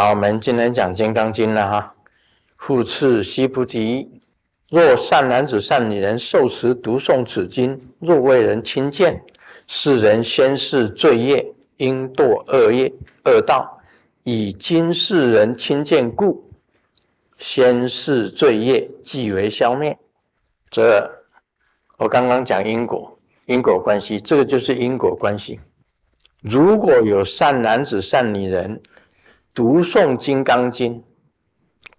好，我们今天讲《金刚经》了哈。复次，须菩提，若善男子、善女人受持读诵此经，若为人亲见，是人先世罪业，应堕恶业恶道。以今世人亲见故，先世罪业即为消灭。这我刚刚讲因果，因果关系，这个就是因果关系。如果有善男子、善女人，读诵《金刚经》，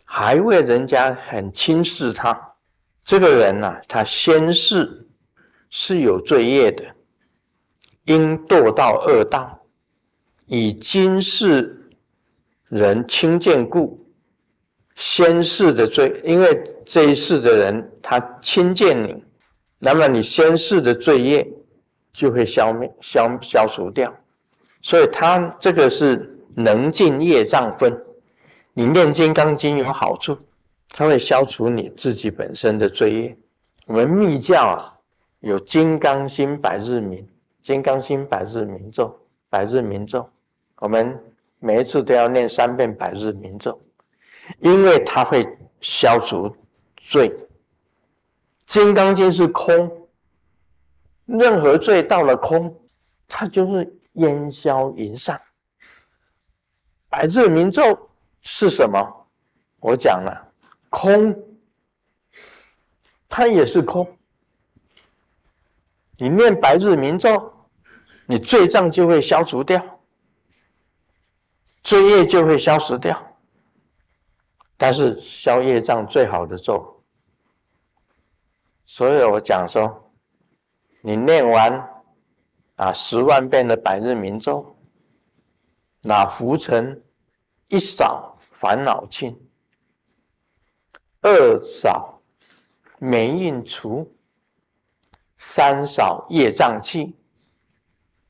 还为人家很轻视他，这个人呐，他先世是有罪业的，应堕到恶道。以今世人轻贱故，先世的罪，因为这一世的人他轻贱你，那么你先世的罪业就会消灭、消消除掉。所以他这个是。能尽业障分，你念《金刚经》有好处，它会消除你自己本身的罪业。我们密教啊，有金刚心百日明，金刚心百日明咒，百日明咒，我们每一次都要念三遍百日明咒，因为它会消除罪。《金刚经》是空，任何罪到了空，它就是烟消云散。百日明咒是什么？我讲了，空，它也是空。你念白日明咒，你罪障就会消除掉，罪业就会消失掉。但是消业障最好的咒，所以我讲说，你念完啊十万遍的百日明咒。那浮尘一扫烦恼尽，二扫霉运除，三扫业障气，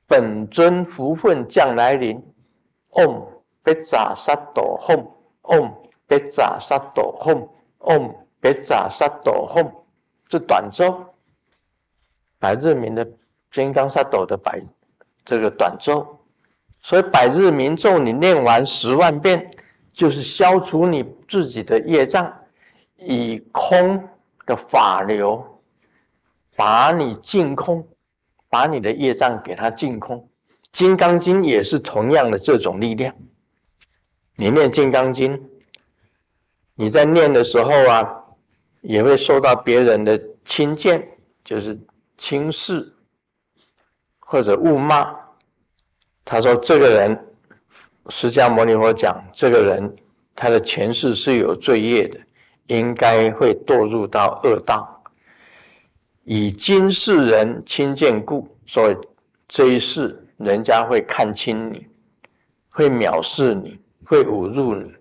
本尊福分降来临。嗡别扎萨埵吽，嗡别扎萨埵吽，嗡别扎萨埵吽，是短咒，白日明的金刚萨埵的白这个短咒。所以百日明咒，你念完十万遍，就是消除你自己的业障，以空的法流，把你净空，把你的业障给它净空。金刚经也是同样的这种力量。你念金刚经，你在念的时候啊，也会受到别人的轻贱，就是轻视或者误骂。他说：“这个人，释迦牟尼佛讲，这个人他的前世是有罪业的，应该会堕入到恶道。以今世人轻贱故，所以这一世人家会看轻你，会藐视你，会侮辱你。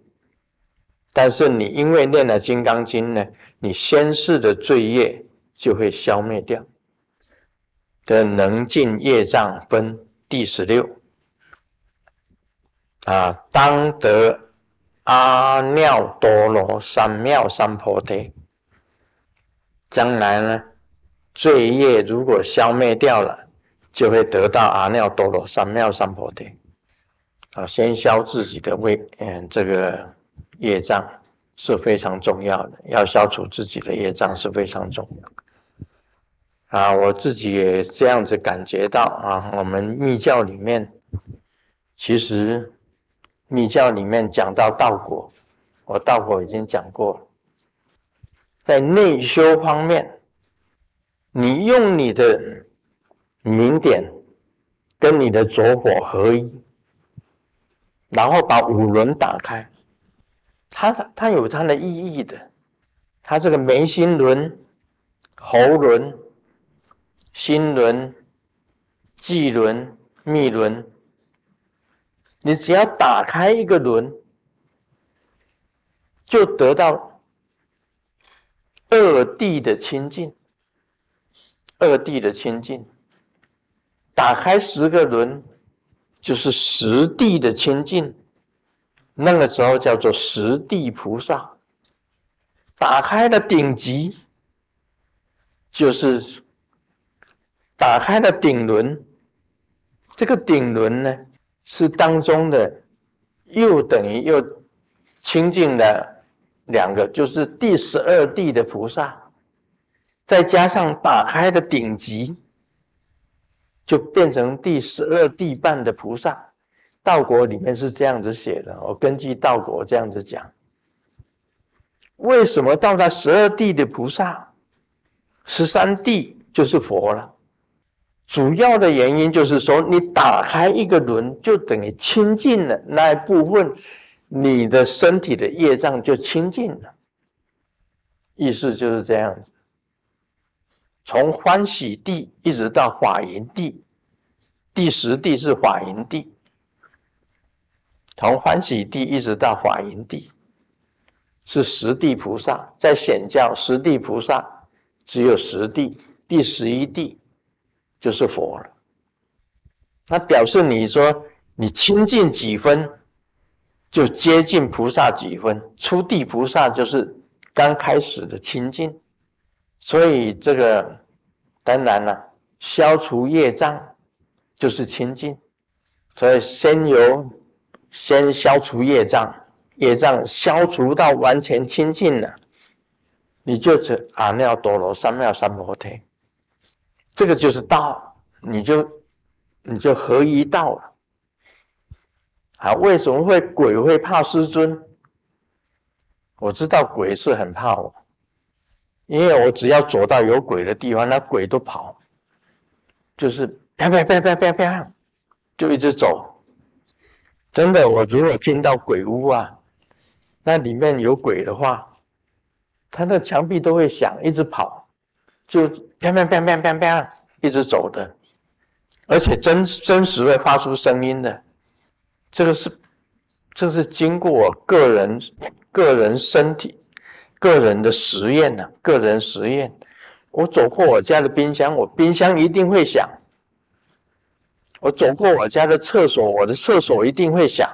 但是你因为念了《金刚经》呢，你先世的罪业就会消灭掉。的能尽业障分第十六。”啊，当得阿耨多罗三藐三菩提。将来呢，罪业如果消灭掉了，就会得到阿耨多罗三藐三菩提。啊，先消自己的胃，嗯，这个业障是非常重要的，要消除自己的业障是非常重要。啊，我自己也这样子感觉到啊，我们密教里面其实。密教里面讲到道果，我道果已经讲过了。在内修方面，你用你的明点跟你的着火合一，然后把五轮打开，它它有它的意义的。它这个眉心轮、喉轮、心轮、际轮、密轮。你只要打开一个轮，就得到二地的清净，二地的清净。打开十个轮，就是十地的清净。那个时候叫做十地菩萨。打开了顶级，就是打开了顶轮。这个顶轮呢？是当中的，又等于又清净的两个，就是第十二地的菩萨，再加上打开的顶级，就变成第十二地半的菩萨。道国里面是这样子写的，我根据道国这样子讲。为什么到达十二地的菩萨，十三地就是佛了？主要的原因就是说，你打开一个轮，就等于清净了那一部分，你的身体的业障就清净了。意思就是这样子。从欢喜地一直到法云地，第十地是法云地。从欢喜地一直到法云地。是十地菩萨在显教，十地菩萨只有十地，第十一地就是佛了。那表示你说你清净几分，就接近菩萨几分。初地菩萨就是刚开始的清净，所以这个当然了，消除业障就是清净，所以先由先消除业障。业障消除到完全清净了，你就是阿耨多罗三藐三菩提，这个就是道，你就你就合一道了。啊，为什么会鬼会怕师尊？我知道鬼是很怕我，因为我只要走到有鬼的地方，那鬼都跑，就是啪啪啪啪啪啪，就一直走。真的，我如果进到鬼屋啊。那里面有鬼的话，他的墙壁都会响，一直跑，就啪啪啪啪啪啪，一直走的，而且真真实会发出声音的。这个是，这是经过我个人个人身体个人的实验呢，个人实验。我走过我家的冰箱，我冰箱一定会响；我走过我家的厕所，我的厕所一定会响；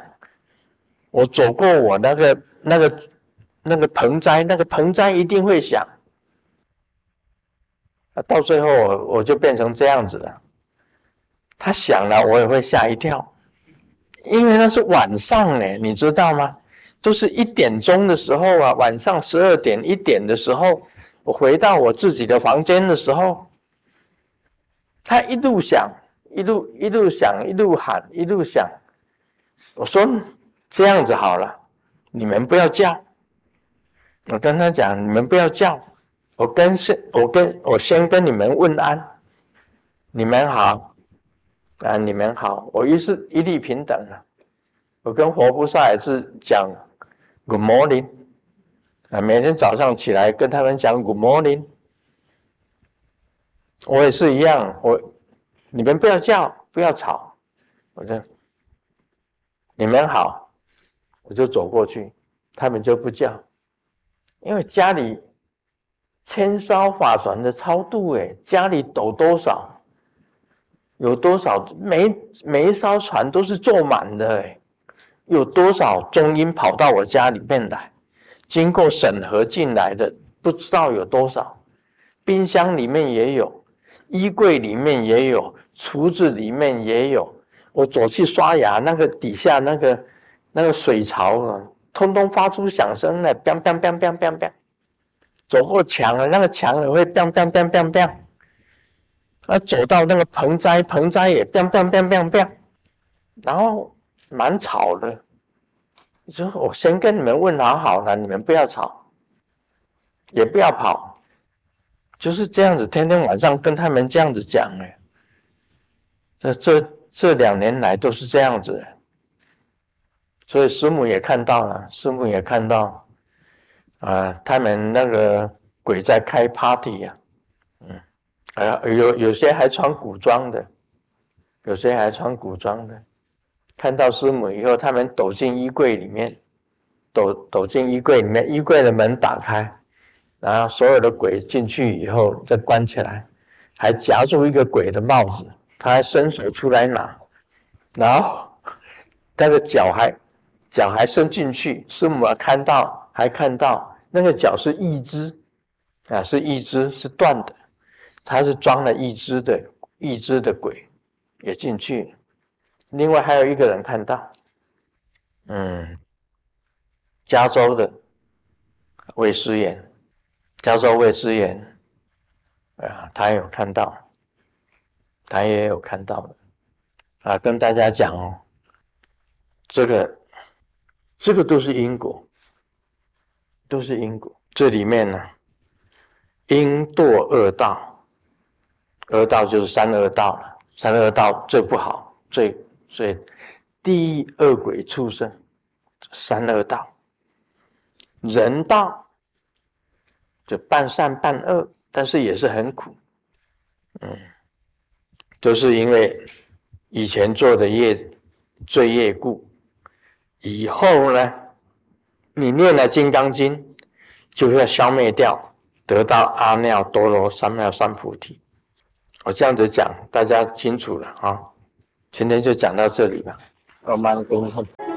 我走过我那个。那个那个盆栽，那个盆栽一定会响。啊，到最后我我就变成这样子了。他响了，我也会吓一跳，因为那是晚上呢，你知道吗？都是一点钟的时候啊，晚上十二点一点的时候，我回到我自己的房间的时候，他一路响，一路一路响，一路喊，一路响。我说这样子好了。你们不要叫，我跟他讲，你们不要叫，我跟先，我跟我先跟你们问安，你们好，啊，你们好，我一是一律平等了。我跟活菩萨也是讲 Good morning，啊，每天早上起来跟他们讲 Good morning，我也是一样，我你们不要叫，不要吵，我说你们好。我就走过去，他们就不叫，因为家里千烧法船的超度，哎，家里抖多少，有多少？每每一艘船都是坐满的，哎，有多少中阴跑到我家里面来，经过审核进来的不知道有多少，冰箱里面也有，衣柜里面也有，橱子里面也有，我走去刷牙，那个底下那个。那个水槽啊，通通发出响声来，bang bang bang bang bang bang，走过墙了，那个墙也会 bang bang bang bang bang，啊，走到那个盆栽，盆栽也 bang bang bang bang bang，然后蛮吵的。你说我先跟你们问好好了，你们不要吵，也不要跑，就是这样子，天天晚上跟他们这样子讲哎，这这这两年来都是这样子。所以师母也看到了，师母也看到，啊，他们那个鬼在开 party 呀，嗯，啊，有有些还穿古装的，有些还穿古装的。看到师母以后，他们躲进衣柜里面，躲躲进衣柜里面，衣柜的门打开，然后所有的鬼进去以后再关起来，还夹住一个鬼的帽子，他还伸手出来拿，然后他的脚还。脚还伸进去，师母看到，还看到那个脚是一只，啊，是一只，是断的，他是装了一只的，一只的鬼也进去。另外还有一个人看到，嗯，加州的魏师言，加州魏师言，啊，他也有看到，他也有看到的，啊，跟大家讲哦，这个，这个都是因果，都是因果。这里面呢，因堕恶道，恶道就是三恶道了，三恶道最不好，最最第恶鬼畜生，三恶道。人道就半善半恶，但是也是很苦，嗯，都是因为以前做的业罪业故，以后呢，你念了《金刚经》，就要消灭掉，得到阿耨多罗三藐三菩提。我这样子讲，大家清楚了啊。今天就讲到这里吧。阿弥陀佛。